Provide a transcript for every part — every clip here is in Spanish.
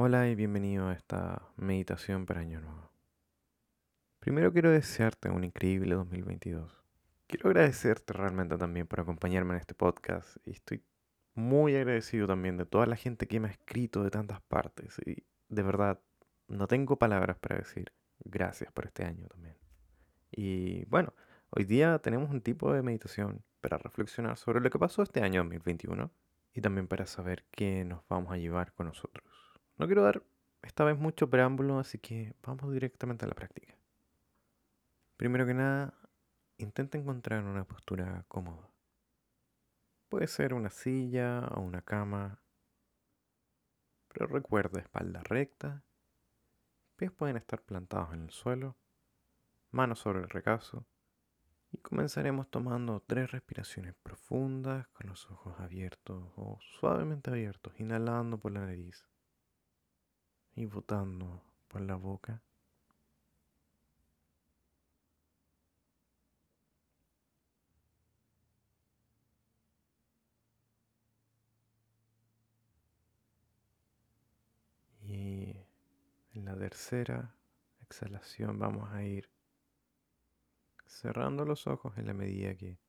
Hola y bienvenido a esta meditación para Año Nuevo. Primero quiero desearte un increíble 2022. Quiero agradecerte realmente también por acompañarme en este podcast y estoy muy agradecido también de toda la gente que me ha escrito de tantas partes y de verdad no tengo palabras para decir gracias por este año también. Y bueno, hoy día tenemos un tipo de meditación para reflexionar sobre lo que pasó este año 2021 y también para saber qué nos vamos a llevar con nosotros. No quiero dar esta vez mucho preámbulo, así que vamos directamente a la práctica. Primero que nada, intenta encontrar una postura cómoda. Puede ser una silla o una cama, pero recuerda espalda recta, pies pueden estar plantados en el suelo, manos sobre el regazo y comenzaremos tomando tres respiraciones profundas con los ojos abiertos o suavemente abiertos, inhalando por la nariz y botando por la boca. Y en la tercera exhalación vamos a ir cerrando los ojos en la medida que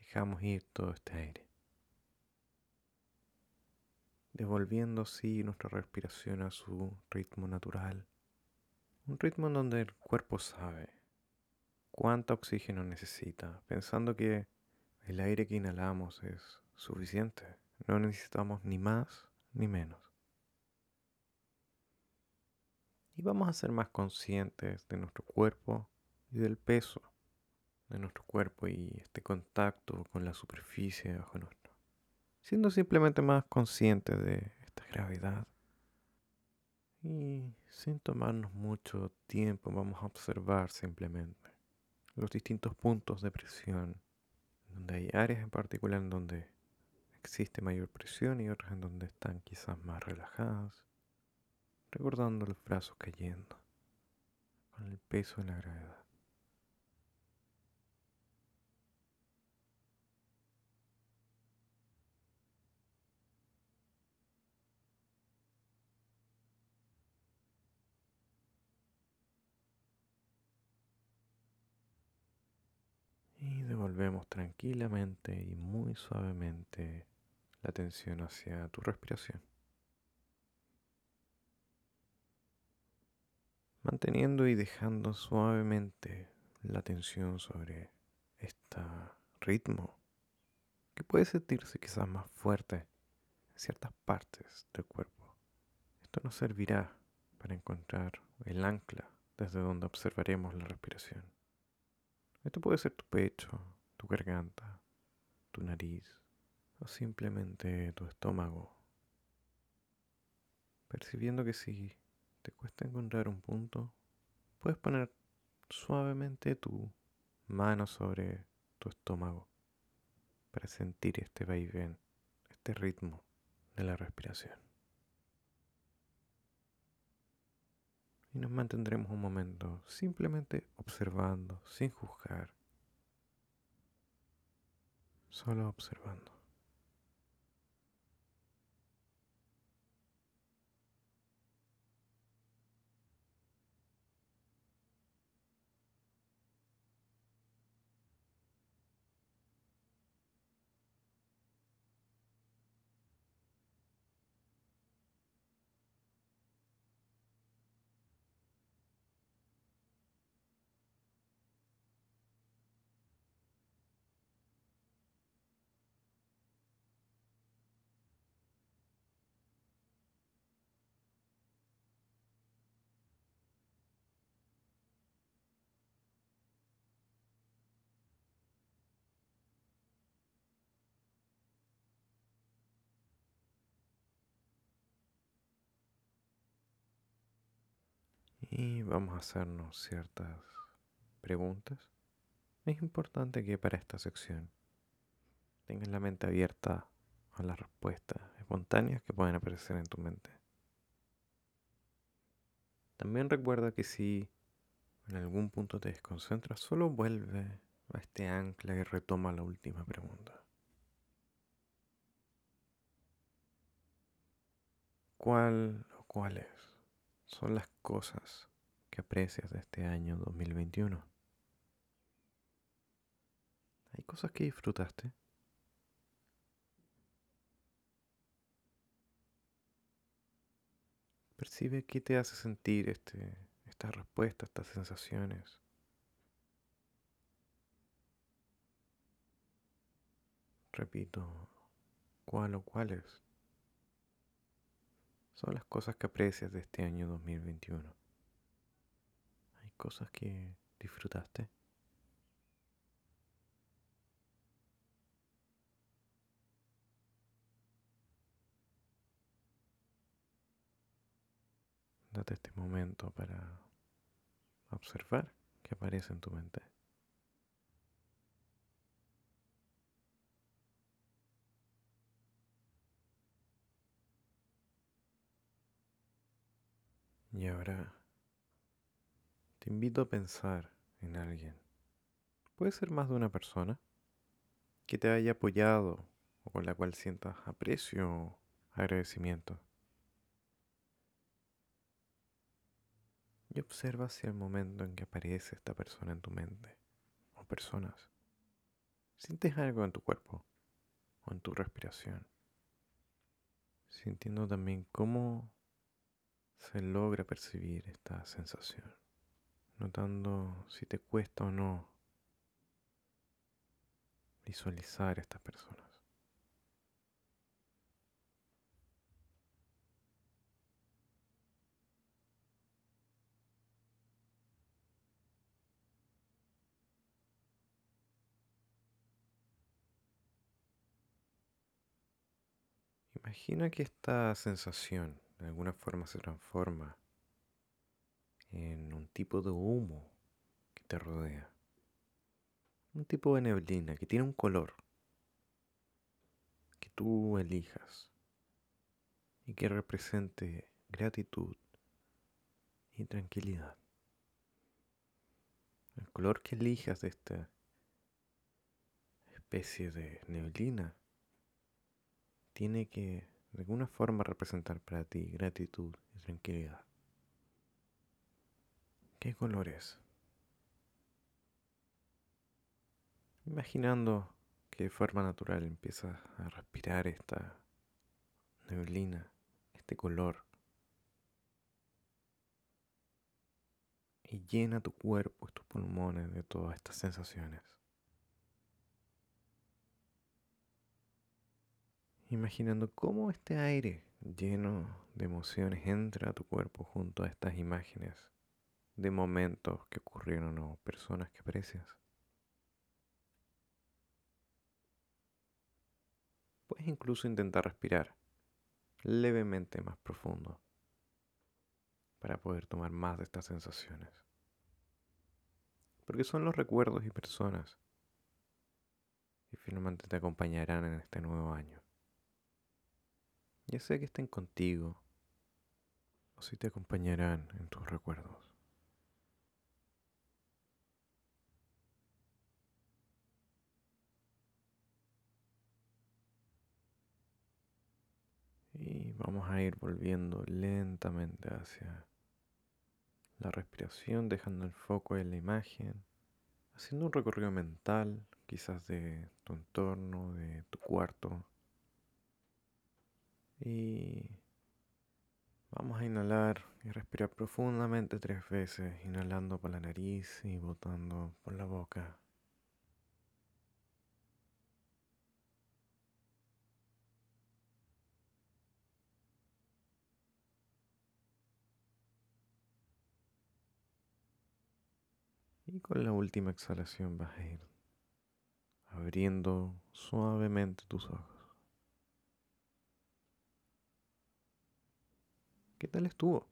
dejamos ir todo este aire devolviendo así nuestra respiración a su ritmo natural. Un ritmo en donde el cuerpo sabe cuánto oxígeno necesita, pensando que el aire que inhalamos es suficiente. No necesitamos ni más ni menos. Y vamos a ser más conscientes de nuestro cuerpo y del peso de nuestro cuerpo y este contacto con la superficie bajo nuestro siendo simplemente más conscientes de esta gravedad. Y sin tomarnos mucho tiempo vamos a observar simplemente los distintos puntos de presión, donde hay áreas en particular en donde existe mayor presión y otras en donde están quizás más relajadas, recordando los brazos cayendo con el peso de la gravedad. Volvemos tranquilamente y muy suavemente la atención hacia tu respiración. Manteniendo y dejando suavemente la atención sobre este ritmo que puede sentirse quizás más fuerte en ciertas partes del cuerpo. Esto nos servirá para encontrar el ancla desde donde observaremos la respiración. Esto puede ser tu pecho, tu garganta, tu nariz o simplemente tu estómago. Percibiendo que si te cuesta encontrar un punto, puedes poner suavemente tu mano sobre tu estómago para sentir este vaivén, este ritmo de la respiración. Y nos mantendremos un momento simplemente observando, sin juzgar, solo observando. Y vamos a hacernos ciertas preguntas. Es importante que para esta sección tengas la mente abierta a las respuestas espontáneas que pueden aparecer en tu mente. También recuerda que si en algún punto te desconcentras, solo vuelve a este ancla y retoma la última pregunta. ¿Cuál ¿Cuáles son las cosas que aprecias de este año 2021? ¿Hay cosas que disfrutaste? Percibe qué te hace sentir este, esta respuesta, estas sensaciones. Repito, ¿cuál o cuáles? Son las cosas que aprecias de este año 2021. ¿Hay cosas que disfrutaste? Date este momento para observar qué aparece en tu mente. Y ahora te invito a pensar en alguien. Puede ser más de una persona que te haya apoyado o con la cual sientas aprecio o agradecimiento. y observa si el momento en que aparece esta persona en tu mente o personas, sientes algo en tu cuerpo o en tu respiración, sintiendo también cómo se logra percibir esta sensación, notando si te cuesta o no visualizar a estas personas. Imagina que esta sensación de alguna forma se transforma en un tipo de humo que te rodea. Un tipo de neblina que tiene un color que tú elijas y que represente gratitud y tranquilidad. El color que elijas de esta especie de neblina tiene que de alguna forma representar para ti gratitud y tranquilidad. ¿Qué color es? Imaginando que de forma natural empiezas a respirar esta neblina, este color, y llena tu cuerpo y tus pulmones de todas estas sensaciones. Imaginando cómo este aire lleno de emociones entra a tu cuerpo junto a estas imágenes de momentos que ocurrieron o personas que aprecias. Puedes incluso intentar respirar levemente más profundo para poder tomar más de estas sensaciones. Porque son los recuerdos y personas que finalmente te acompañarán en este nuevo año ya sea que estén contigo o si te acompañarán en tus recuerdos. Y vamos a ir volviendo lentamente hacia la respiración, dejando el foco en la imagen, haciendo un recorrido mental, quizás de tu entorno, de tu cuarto, y vamos a inhalar y respirar profundamente tres veces, inhalando por la nariz y botando por la boca. Y con la última exhalación vas a ir abriendo suavemente tus ojos. ¿Qué tal estuvo?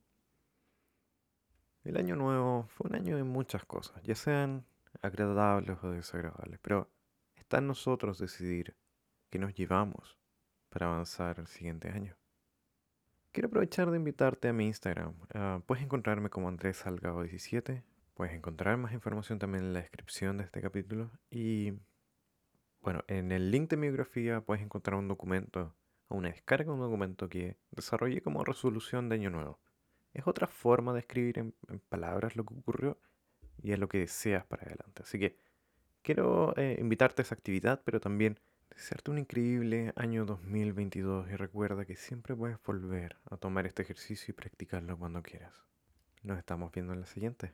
El año nuevo fue un año de muchas cosas, ya sean agradables o desagradables, pero está en nosotros decidir qué nos llevamos para avanzar al siguiente año. Quiero aprovechar de invitarte a mi Instagram. Ah, puedes encontrarme como Andrés Salgado 17. Puedes encontrar más información también en la descripción de este capítulo. Y bueno, en el link de mi biografía puedes encontrar un documento a una descarga de un documento que desarrollé como resolución de año nuevo. Es otra forma de escribir en, palabras lo que ocurrió y es lo que deseas para adelante. Así que quiero eh, invitarte a esa actividad, pero también desearte un increíble año 2022 y recuerda que siempre puedes volver a tomar este ejercicio y practicarlo cuando quieras. Nos estamos viendo en la siguiente.